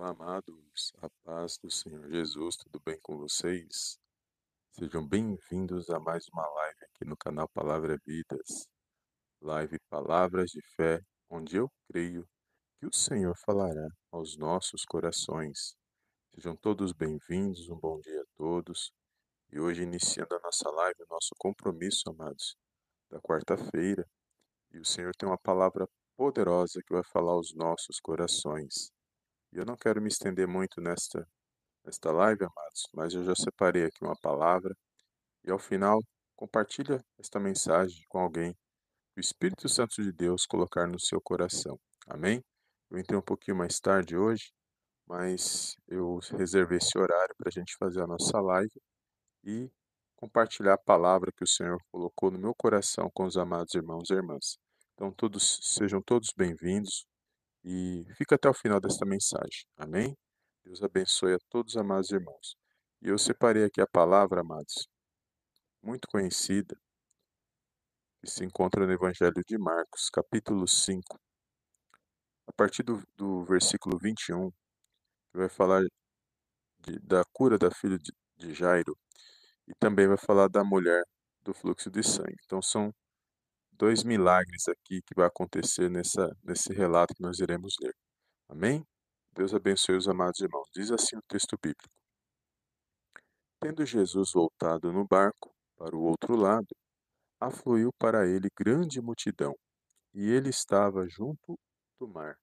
Olá, amados, a paz do Senhor Jesus, tudo bem com vocês? Sejam bem-vindos a mais uma live aqui no canal Palavra Vidas, live Palavras de Fé, onde eu creio que o Senhor falará aos nossos corações. Sejam todos bem-vindos, um bom dia a todos. E hoje, iniciando a nossa live, o nosso compromisso, amados, da quarta-feira, e o Senhor tem uma palavra poderosa que vai falar aos nossos corações. E eu não quero me estender muito nesta, nesta live, amados, mas eu já separei aqui uma palavra e ao final compartilha esta mensagem com alguém que o Espírito Santo de Deus colocar no seu coração. Amém? Eu entrei um pouquinho mais tarde hoje, mas eu reservei esse horário para a gente fazer a nossa live e compartilhar a palavra que o Senhor colocou no meu coração com os amados irmãos e irmãs. Então, todos sejam todos bem-vindos e fica até o final desta mensagem. Amém? Deus abençoe a todos, amados irmãos. E eu separei aqui a palavra, amados, muito conhecida, que se encontra no Evangelho de Marcos, capítulo 5, a partir do, do versículo 21, que vai falar de, da cura da filha de, de Jairo e também vai falar da mulher do fluxo de sangue. Então são dois milagres aqui que vai acontecer nessa, nesse relato que nós iremos ler. Amém? Deus abençoe os amados irmãos. Diz assim o texto bíblico. Tendo Jesus voltado no barco para o outro lado, afluiu para ele grande multidão, e ele estava junto do mar.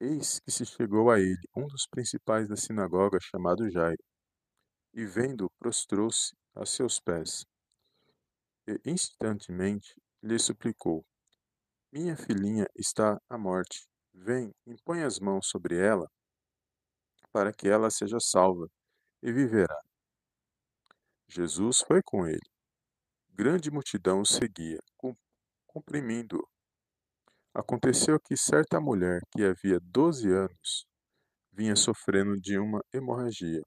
Eis que se chegou a ele um dos principais da sinagoga, chamado Jairo, e vendo, prostrou-se a seus pés e instantemente lhe suplicou: Minha filhinha está à morte. Vem, impõe as mãos sobre ela, para que ela seja salva e viverá. Jesus foi com ele. Grande multidão o seguia, comprimindo-o. Aconteceu que certa mulher, que havia doze anos, vinha sofrendo de uma hemorragia.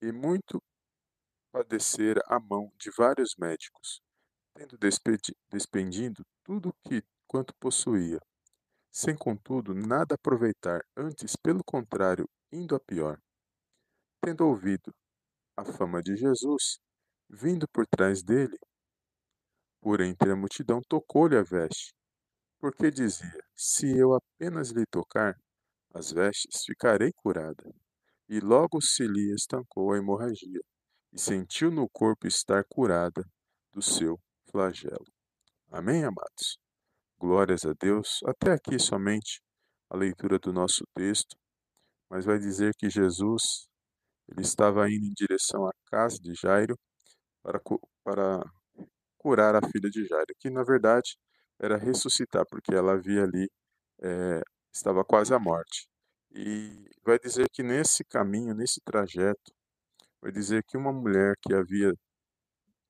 E muito padecera a mão de vários médicos, tendo despendido tudo que quanto possuía, sem contudo nada aproveitar, antes pelo contrário, indo a pior. Tendo ouvido a fama de Jesus, vindo por trás dele, por entre a multidão tocou-lhe a veste, porque dizia: Se eu apenas lhe tocar as vestes, ficarei curada. E logo se lhe estancou a hemorragia e sentiu no corpo estar curada do seu flagelo. Amém, amados? Glórias a Deus. Até aqui somente a leitura do nosso texto, mas vai dizer que Jesus ele estava indo em direção à casa de Jairo para, para curar a filha de Jairo, que na verdade era ressuscitar, porque ela havia ali, é, estava quase à morte. E vai dizer que nesse caminho, nesse trajeto, vai dizer que uma mulher que havia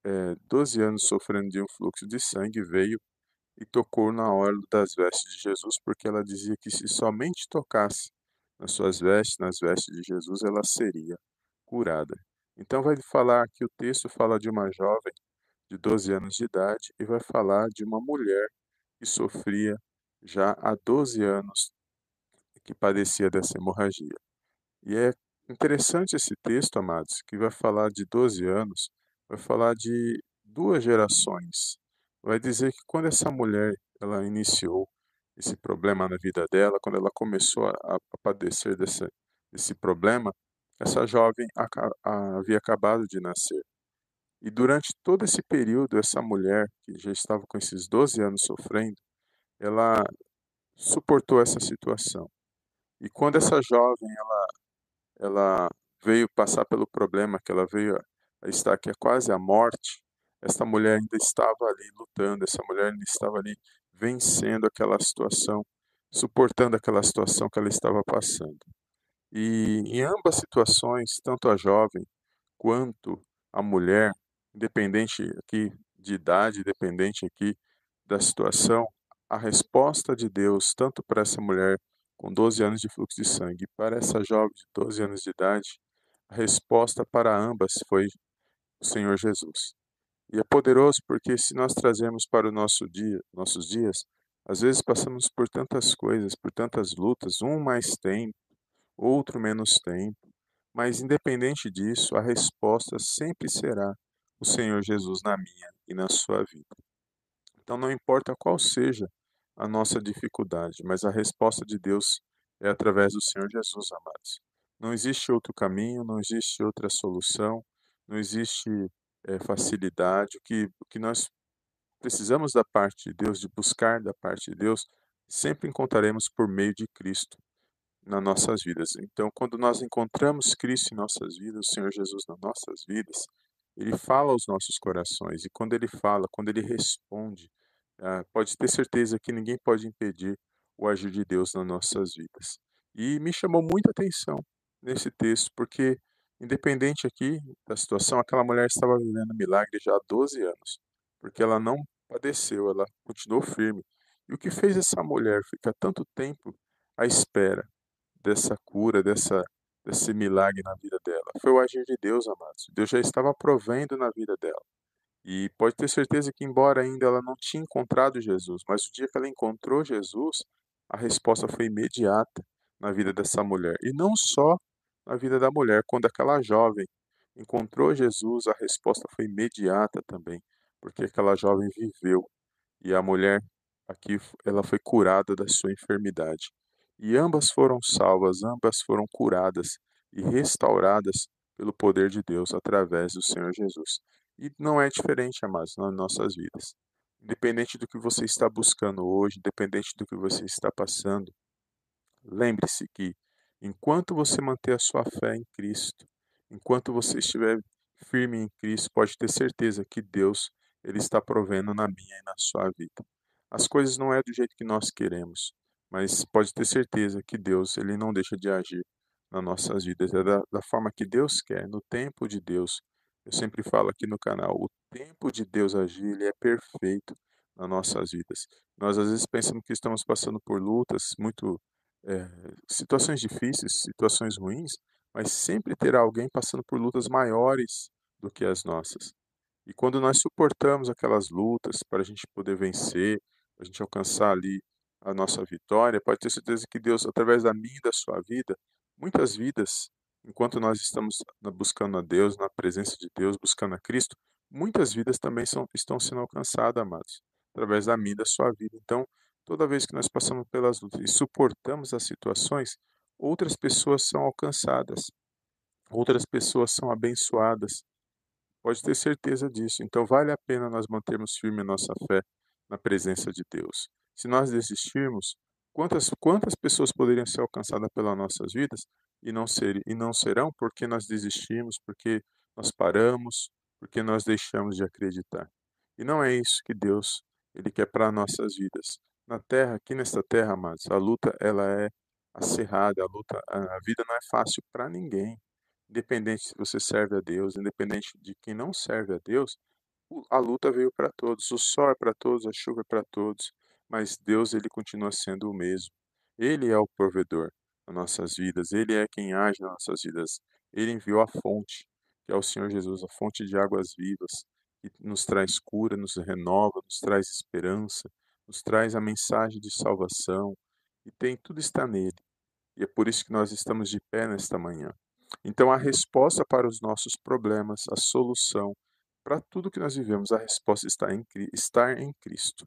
é, 12 anos sofrendo de um fluxo de sangue veio e tocou na orla das vestes de Jesus, porque ela dizia que se somente tocasse nas suas vestes, nas vestes de Jesus, ela seria curada. Então vai falar que o texto fala de uma jovem de 12 anos de idade e vai falar de uma mulher que sofria já há 12 anos que padecia dessa hemorragia. E é Interessante esse texto, amados, que vai falar de 12 anos, vai falar de duas gerações. Vai dizer que quando essa mulher ela iniciou esse problema na vida dela, quando ela começou a, a padecer desse, desse problema, essa jovem a, a, havia acabado de nascer. E durante todo esse período, essa mulher, que já estava com esses 12 anos sofrendo, ela suportou essa situação. E quando essa jovem ela ela veio passar pelo problema, que ela veio a estar aqui quase à morte, esta mulher ainda estava ali lutando, essa mulher ainda estava ali vencendo aquela situação, suportando aquela situação que ela estava passando. E em ambas situações, tanto a jovem quanto a mulher, independente aqui de idade, independente aqui da situação, a resposta de Deus, tanto para essa mulher com 12 anos de fluxo de sangue. Para essa jovem de 12 anos de idade, a resposta para ambas foi o Senhor Jesus. E é poderoso porque se nós trazemos para o nosso dia, nossos dias, Às vezes passamos por tantas coisas, por tantas lutas, um mais tempo, outro menos tempo, mas independente disso, a resposta sempre será o Senhor Jesus na minha e na sua vida. Então não importa qual seja a nossa dificuldade, mas a resposta de Deus é através do Senhor Jesus, amados. Não existe outro caminho, não existe outra solução, não existe é, facilidade. O que, o que nós precisamos da parte de Deus, de buscar da parte de Deus, sempre encontraremos por meio de Cristo nas nossas vidas. Então, quando nós encontramos Cristo em nossas vidas, o Senhor Jesus nas nossas vidas, ele fala aos nossos corações. E quando ele fala, quando ele responde, ah, pode ter certeza que ninguém pode impedir o agir de Deus nas nossas vidas. E me chamou muita atenção nesse texto, porque, independente aqui da situação, aquela mulher estava vivendo milagre já há 12 anos, porque ela não padeceu, ela continuou firme. E o que fez essa mulher ficar tanto tempo à espera dessa cura, dessa, desse milagre na vida dela? Foi o agir de Deus, amados. Deus já estava provendo na vida dela. E pode ter certeza que, embora ainda ela não tinha encontrado Jesus, mas o dia que ela encontrou Jesus, a resposta foi imediata na vida dessa mulher. E não só na vida da mulher, quando aquela jovem encontrou Jesus, a resposta foi imediata também, porque aquela jovem viveu e a mulher aqui ela foi curada da sua enfermidade. E ambas foram salvas, ambas foram curadas e restauradas pelo poder de Deus através do Senhor Jesus. E não é diferente, amados, nas nossas vidas. Independente do que você está buscando hoje, independente do que você está passando, lembre-se que enquanto você manter a sua fé em Cristo, enquanto você estiver firme em Cristo, pode ter certeza que Deus ele está provendo na minha e na sua vida. As coisas não é do jeito que nós queremos, mas pode ter certeza que Deus ele não deixa de agir nas nossas vidas. É da, da forma que Deus quer, no tempo de Deus, eu sempre falo aqui no canal, o tempo de Deus agir, ele é perfeito nas nossas vidas. Nós às vezes pensamos que estamos passando por lutas, muito é, situações difíceis, situações ruins, mas sempre terá alguém passando por lutas maiores do que as nossas. E quando nós suportamos aquelas lutas para a gente poder vencer, para a gente alcançar ali a nossa vitória, pode ter certeza que Deus, através da minha e da sua vida, muitas vidas enquanto nós estamos buscando a Deus, na presença de Deus, buscando a Cristo, muitas vidas também são, estão sendo alcançadas, amados, através da minha da sua vida. Então, toda vez que nós passamos pelas lutas e suportamos as situações, outras pessoas são alcançadas, outras pessoas são abençoadas. Pode ter certeza disso. Então, vale a pena nós mantermos firme a nossa fé na presença de Deus. Se nós desistirmos, quantas, quantas pessoas poderiam ser alcançadas pelas nossas vidas e não, ser, e não serão porque nós desistimos, porque nós paramos, porque nós deixamos de acreditar. E não é isso que Deus ele quer para nossas vidas. Na terra, aqui nesta terra, amados, a luta ela é acirrada, a luta, a vida não é fácil para ninguém. Independente se você serve a Deus, independente de quem não serve a Deus, a luta veio para todos, o sol é para todos, a chuva é para todos, mas Deus ele continua sendo o mesmo. Ele é o provedor nas nossas vidas, Ele é quem age nas nossas vidas. Ele enviou a fonte, que é o Senhor Jesus, a fonte de águas vivas, que nos traz cura, nos renova, nos traz esperança, nos traz a mensagem de salvação, e tem tudo está nele. E é por isso que nós estamos de pé nesta manhã. Então a resposta para os nossos problemas, a solução para tudo que nós vivemos, a resposta está em, estar em Cristo.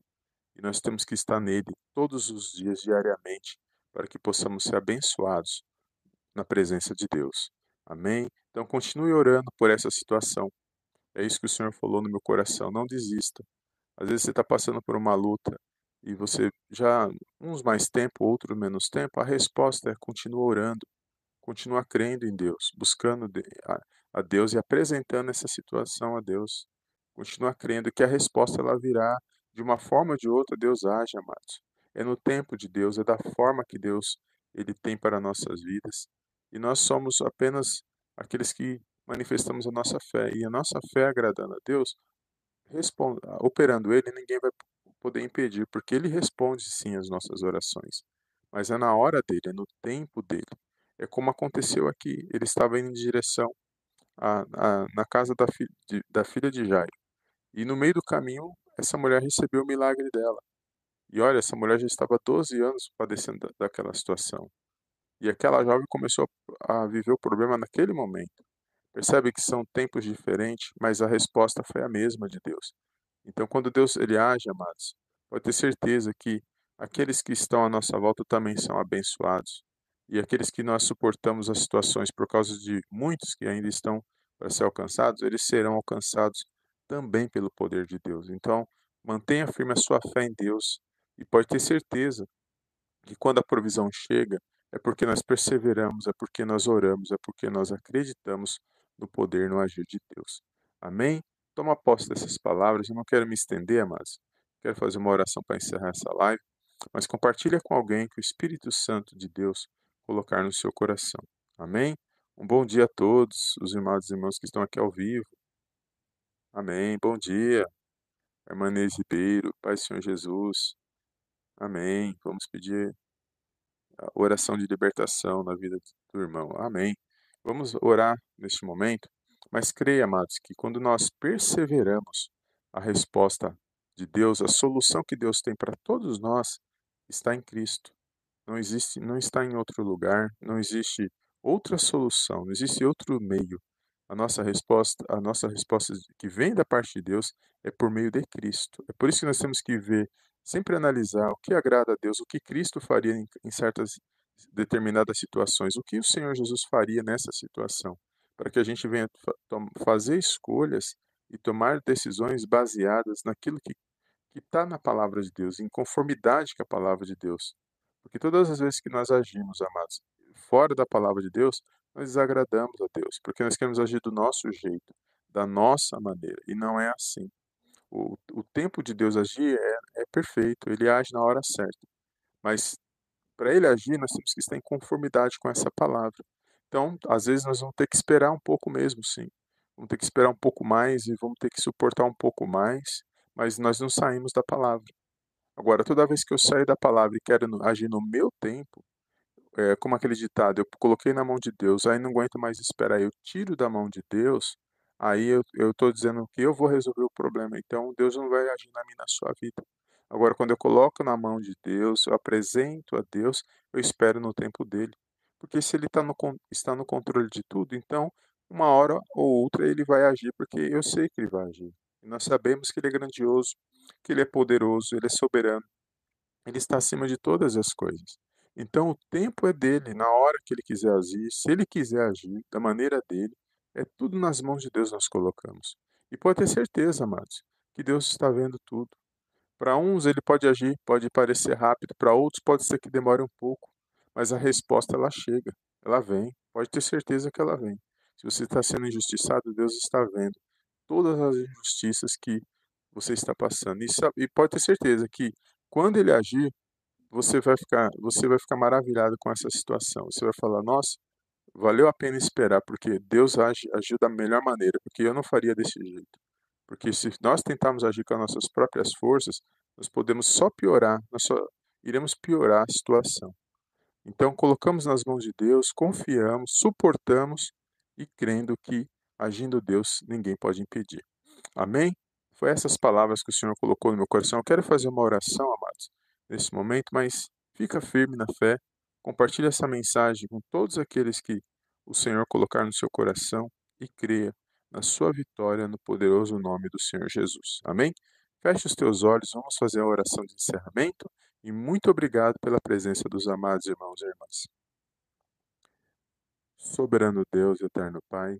E nós temos que estar nele todos os dias, diariamente, para que possamos ser abençoados na presença de Deus. Amém? Então continue orando por essa situação. É isso que o Senhor falou no meu coração. Não desista. Às vezes você está passando por uma luta e você já, uns mais tempo, outros menos tempo, a resposta é continua orando, continua crendo em Deus, buscando a Deus e apresentando essa situação a Deus. Continua crendo que a resposta ela virá de uma forma ou de outra, Deus age, amados é no tempo de Deus, é da forma que Deus ele tem para nossas vidas. E nós somos apenas aqueles que manifestamos a nossa fé. E a nossa fé agradando a Deus, responde, operando Ele, ninguém vai poder impedir, porque Ele responde sim as nossas orações. Mas é na hora dele, é no tempo dele. É como aconteceu aqui. Ele estava indo em direção a, a, na casa da, fi, de, da filha de Jairo. E no meio do caminho, essa mulher recebeu o milagre dela. E olha, essa mulher já estava 12 anos padecendo daquela situação. E aquela jovem começou a viver o problema naquele momento. Percebe que são tempos diferentes, mas a resposta foi a mesma de Deus. Então, quando Deus ele age, amados, pode ter certeza que aqueles que estão à nossa volta também são abençoados. E aqueles que nós suportamos as situações por causa de muitos que ainda estão para ser alcançados, eles serão alcançados também pelo poder de Deus. Então, mantenha firme a sua fé em Deus e pode ter certeza que quando a provisão chega, é porque nós perseveramos, é porque nós oramos, é porque nós acreditamos no poder, no agir de Deus. Amém? Toma posse dessas palavras. Eu não quero me estender, mas quero fazer uma oração para encerrar essa live. Mas compartilha com alguém que o Espírito Santo de Deus colocar no seu coração. Amém? Um bom dia a todos, os irmãos e irmãs que estão aqui ao vivo. Amém. Bom dia. Irmã Inês Ribeiro, Pai Senhor Jesus. Amém. Vamos pedir a oração de libertação na vida do irmão. Amém. Vamos orar neste momento, mas creia, amados, que quando nós perseveramos, a resposta de Deus, a solução que Deus tem para todos nós está em Cristo. Não existe, não está em outro lugar, não existe outra solução, não existe outro meio. A nossa resposta, a nossa resposta que vem da parte de Deus é por meio de Cristo. É por isso que nós temos que ver, sempre analisar o que agrada a Deus, o que Cristo faria em, em certas determinadas situações, o que o Senhor Jesus faria nessa situação, para que a gente venha fazer escolhas e tomar decisões baseadas naquilo que está na palavra de Deus, em conformidade com a palavra de Deus. Porque todas as vezes que nós agimos, amados, fora da palavra de Deus, nós desagradamos a Deus, porque nós queremos agir do nosso jeito, da nossa maneira, e não é assim. O, o tempo de Deus agir é, é perfeito, ele age na hora certa. Mas para ele agir, nós temos que estar em conformidade com essa palavra. Então, às vezes, nós vamos ter que esperar um pouco mesmo, sim. Vamos ter que esperar um pouco mais e vamos ter que suportar um pouco mais, mas nós não saímos da palavra. Agora, toda vez que eu saio da palavra e quero agir no meu tempo, é, como aquele ditado, eu coloquei na mão de Deus, aí não aguento mais esperar, eu tiro da mão de Deus, aí eu estou dizendo que eu vou resolver o problema. Então, Deus não vai agir na minha sua vida. Agora, quando eu coloco na mão de Deus, eu apresento a Deus, eu espero no tempo dele. Porque se ele tá no, está no controle de tudo, então, uma hora ou outra ele vai agir, porque eu sei que ele vai agir. E nós sabemos que ele é grandioso, que ele é poderoso, ele é soberano. Ele está acima de todas as coisas. Então, o tempo é dele, na hora que ele quiser agir, se ele quiser agir, da maneira dele, é tudo nas mãos de Deus nós colocamos. E pode ter certeza, amados, que Deus está vendo tudo. Para uns ele pode agir, pode parecer rápido, para outros pode ser que demore um pouco, mas a resposta ela chega, ela vem, pode ter certeza que ela vem. Se você está sendo injustiçado, Deus está vendo todas as injustiças que você está passando. E, e pode ter certeza que quando ele agir, você vai ficar, você vai ficar maravilhado com essa situação. Você vai falar: "Nossa, valeu a pena esperar, porque Deus age, agiu da melhor maneira, porque eu não faria desse jeito". Porque se nós tentarmos agir com as nossas próprias forças, nós podemos só piorar, nós só iremos piorar a situação. Então, colocamos nas mãos de Deus, confiamos, suportamos e crendo que, agindo Deus, ninguém pode impedir. Amém? Foi essas palavras que o Senhor colocou no meu coração. Eu quero fazer uma oração, amados, nesse momento, mas fica firme na fé. Compartilhe essa mensagem com todos aqueles que o Senhor colocar no seu coração e creia na sua vitória no poderoso nome do Senhor Jesus. Amém? Feche os teus olhos, vamos fazer a oração de encerramento e muito obrigado pela presença dos amados irmãos e irmãs. Soberano Deus, eterno Pai,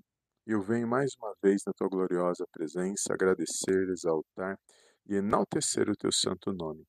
eu venho mais uma vez na tua gloriosa presença agradecer, exaltar e enaltecer o teu santo nome.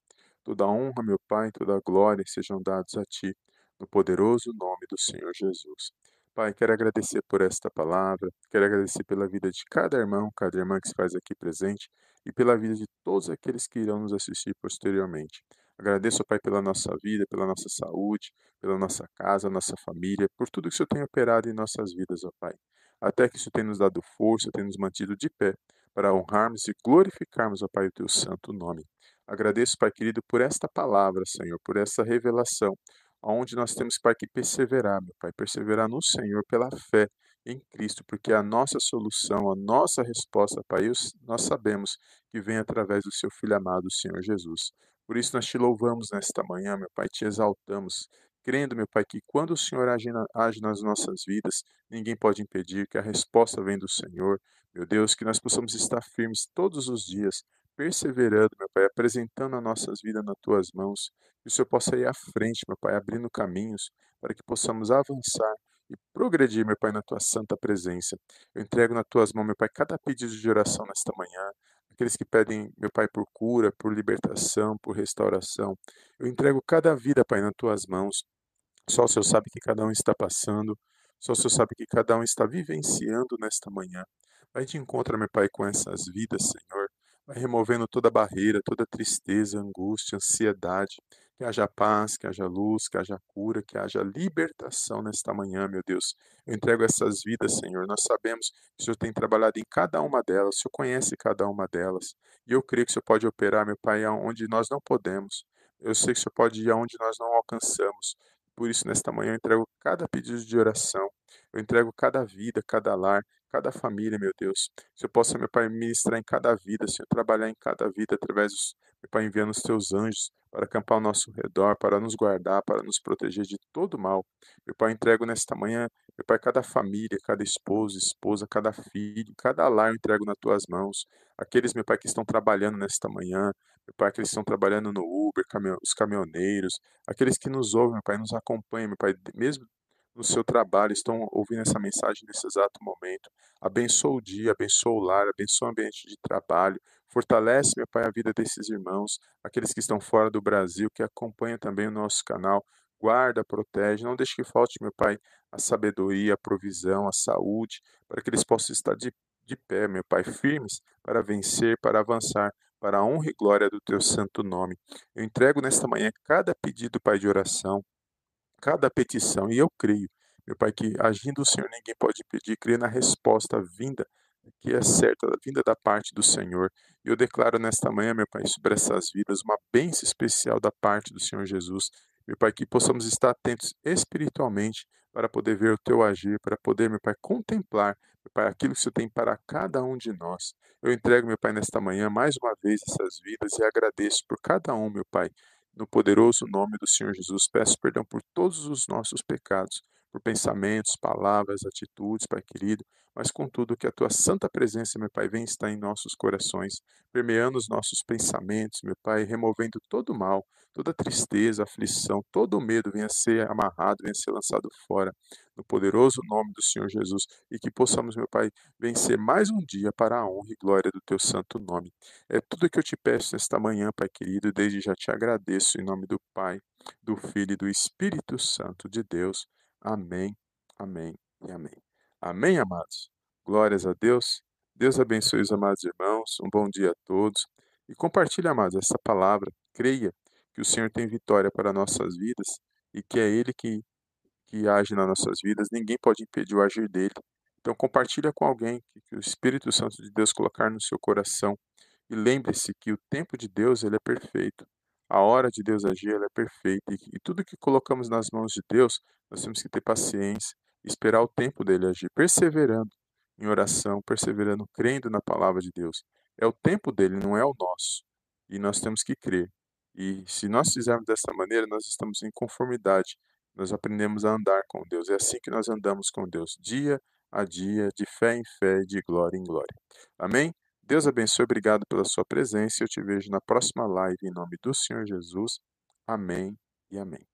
Toda honra, meu Pai, toda glória sejam dados a ti, no poderoso nome do Senhor Jesus. Pai, quero agradecer por esta palavra, quero agradecer pela vida de cada irmão, cada irmã que se faz aqui presente e pela vida de todos aqueles que irão nos assistir posteriormente. Agradeço, Pai, pela nossa vida, pela nossa saúde, pela nossa casa, nossa família, por tudo que o Senhor tem operado em nossas vidas, ó Pai. Até que isso tem nos dado força, tem nos mantido de pé para honrarmos e glorificarmos, ó Pai, o teu santo nome. Agradeço, Pai querido, por esta palavra, Senhor, por essa revelação onde nós temos, Pai, que perseverar, meu Pai, perseverar no Senhor pela fé em Cristo, porque a nossa solução, a nossa resposta, Pai, nós sabemos que vem através do Seu Filho amado, o Senhor Jesus. Por isso nós te louvamos nesta manhã, meu Pai, te exaltamos, crendo, meu Pai, que quando o Senhor age, na, age nas nossas vidas, ninguém pode impedir, que a resposta vem do Senhor. Meu Deus, que nós possamos estar firmes todos os dias, perseverando, meu Pai, apresentando as nossas vidas nas tuas mãos, que o Senhor possa ir à frente, meu Pai, abrindo caminhos para que possamos avançar e progredir, meu Pai, na tua santa presença. Eu entrego nas tuas mãos, meu Pai, cada pedido de oração nesta manhã, aqueles que pedem, meu Pai, por cura, por libertação, por restauração. Eu entrego cada vida, Pai, nas tuas mãos. Só o Senhor sabe que cada um está passando, só o Senhor sabe que cada um está vivenciando nesta manhã. Vai de encontro, meu Pai, com essas vidas, Senhor. Vai removendo toda barreira, toda tristeza, angústia, ansiedade. Que haja paz, que haja luz, que haja cura, que haja libertação nesta manhã, meu Deus. Eu entrego essas vidas, Senhor. Nós sabemos que o Senhor tem trabalhado em cada uma delas, o Senhor conhece cada uma delas. E eu creio que o Senhor pode operar, meu Pai, onde nós não podemos. Eu sei que o Senhor pode ir aonde nós não alcançamos. Por isso, nesta manhã, eu entrego cada pedido de oração. Eu entrego cada vida, cada lar, cada família, meu Deus. Que eu possa, meu Pai, ministrar em cada vida, Senhor, trabalhar em cada vida através dos, meu Pai, enviando os teus anjos para acampar ao nosso redor, para nos guardar, para nos proteger de todo mal. Meu Pai, entrego nesta manhã, meu Pai, cada família, cada esposo, esposa, cada filho, cada lar eu entrego nas tuas mãos. Aqueles, meu Pai, que estão trabalhando nesta manhã, meu Pai, aqueles que estão trabalhando no Uber, os caminhoneiros, aqueles que nos ouvem, meu Pai, nos acompanham, meu Pai, mesmo no seu trabalho, estão ouvindo essa mensagem nesse exato momento. Abençoa o dia, abençoa o lar, abençoa o ambiente de trabalho. Fortalece, meu Pai, a vida desses irmãos, aqueles que estão fora do Brasil, que acompanham também o nosso canal. Guarda, protege, não deixe que falte, meu Pai, a sabedoria, a provisão, a saúde, para que eles possam estar de, de pé, meu Pai, firmes para vencer, para avançar, para a honra e glória do Teu santo nome. Eu entrego nesta manhã cada pedido, Pai, de oração, cada petição, e eu creio, meu Pai, que agindo o Senhor ninguém pode pedir, creio na resposta vinda, que é certa, vinda da parte do Senhor. E eu declaro nesta manhã, meu Pai, sobre essas vidas, uma bênção especial da parte do Senhor Jesus. Meu Pai, que possamos estar atentos espiritualmente para poder ver o Teu agir, para poder, meu Pai, contemplar, Pai, aquilo que o Senhor tem para cada um de nós. Eu entrego, meu Pai, nesta manhã, mais uma vez essas vidas e agradeço por cada um, meu Pai. No poderoso nome do Senhor Jesus, peço perdão por todos os nossos pecados, por pensamentos, palavras, atitudes, Pai querido, mas contudo que a tua santa presença, meu Pai, venha estar em nossos corações, permeando os nossos pensamentos, meu Pai, removendo todo o mal, toda tristeza, aflição, todo o medo venha ser amarrado, venha ser lançado fora, no poderoso nome do Senhor Jesus, e que possamos, meu Pai, vencer mais um dia para a honra e glória do teu santo nome. É tudo que eu te peço nesta manhã, Pai querido, desde já te agradeço em nome do Pai, do Filho e do Espírito Santo de Deus. Amém, amém e amém. Amém, amados? Glórias a Deus. Deus abençoe os amados irmãos. Um bom dia a todos. E compartilhe, amados, essa palavra. Creia que o Senhor tem vitória para nossas vidas e que é Ele que, que age nas nossas vidas. Ninguém pode impedir o agir dele. Então compartilha com alguém que o Espírito Santo de Deus colocar no seu coração. E lembre-se que o tempo de Deus ele é perfeito. A hora de Deus agir é perfeita. E, e tudo que colocamos nas mãos de Deus, nós temos que ter paciência esperar o tempo dele agir, perseverando em oração, perseverando, crendo na palavra de Deus. É o tempo dele, não é o nosso. E nós temos que crer. E se nós fizermos dessa maneira, nós estamos em conformidade. Nós aprendemos a andar com Deus. É assim que nós andamos com Deus, dia a dia, de fé em fé, de glória em glória. Amém? Deus abençoe, obrigado pela sua presença. Eu te vejo na próxima live em nome do Senhor Jesus. Amém e amém.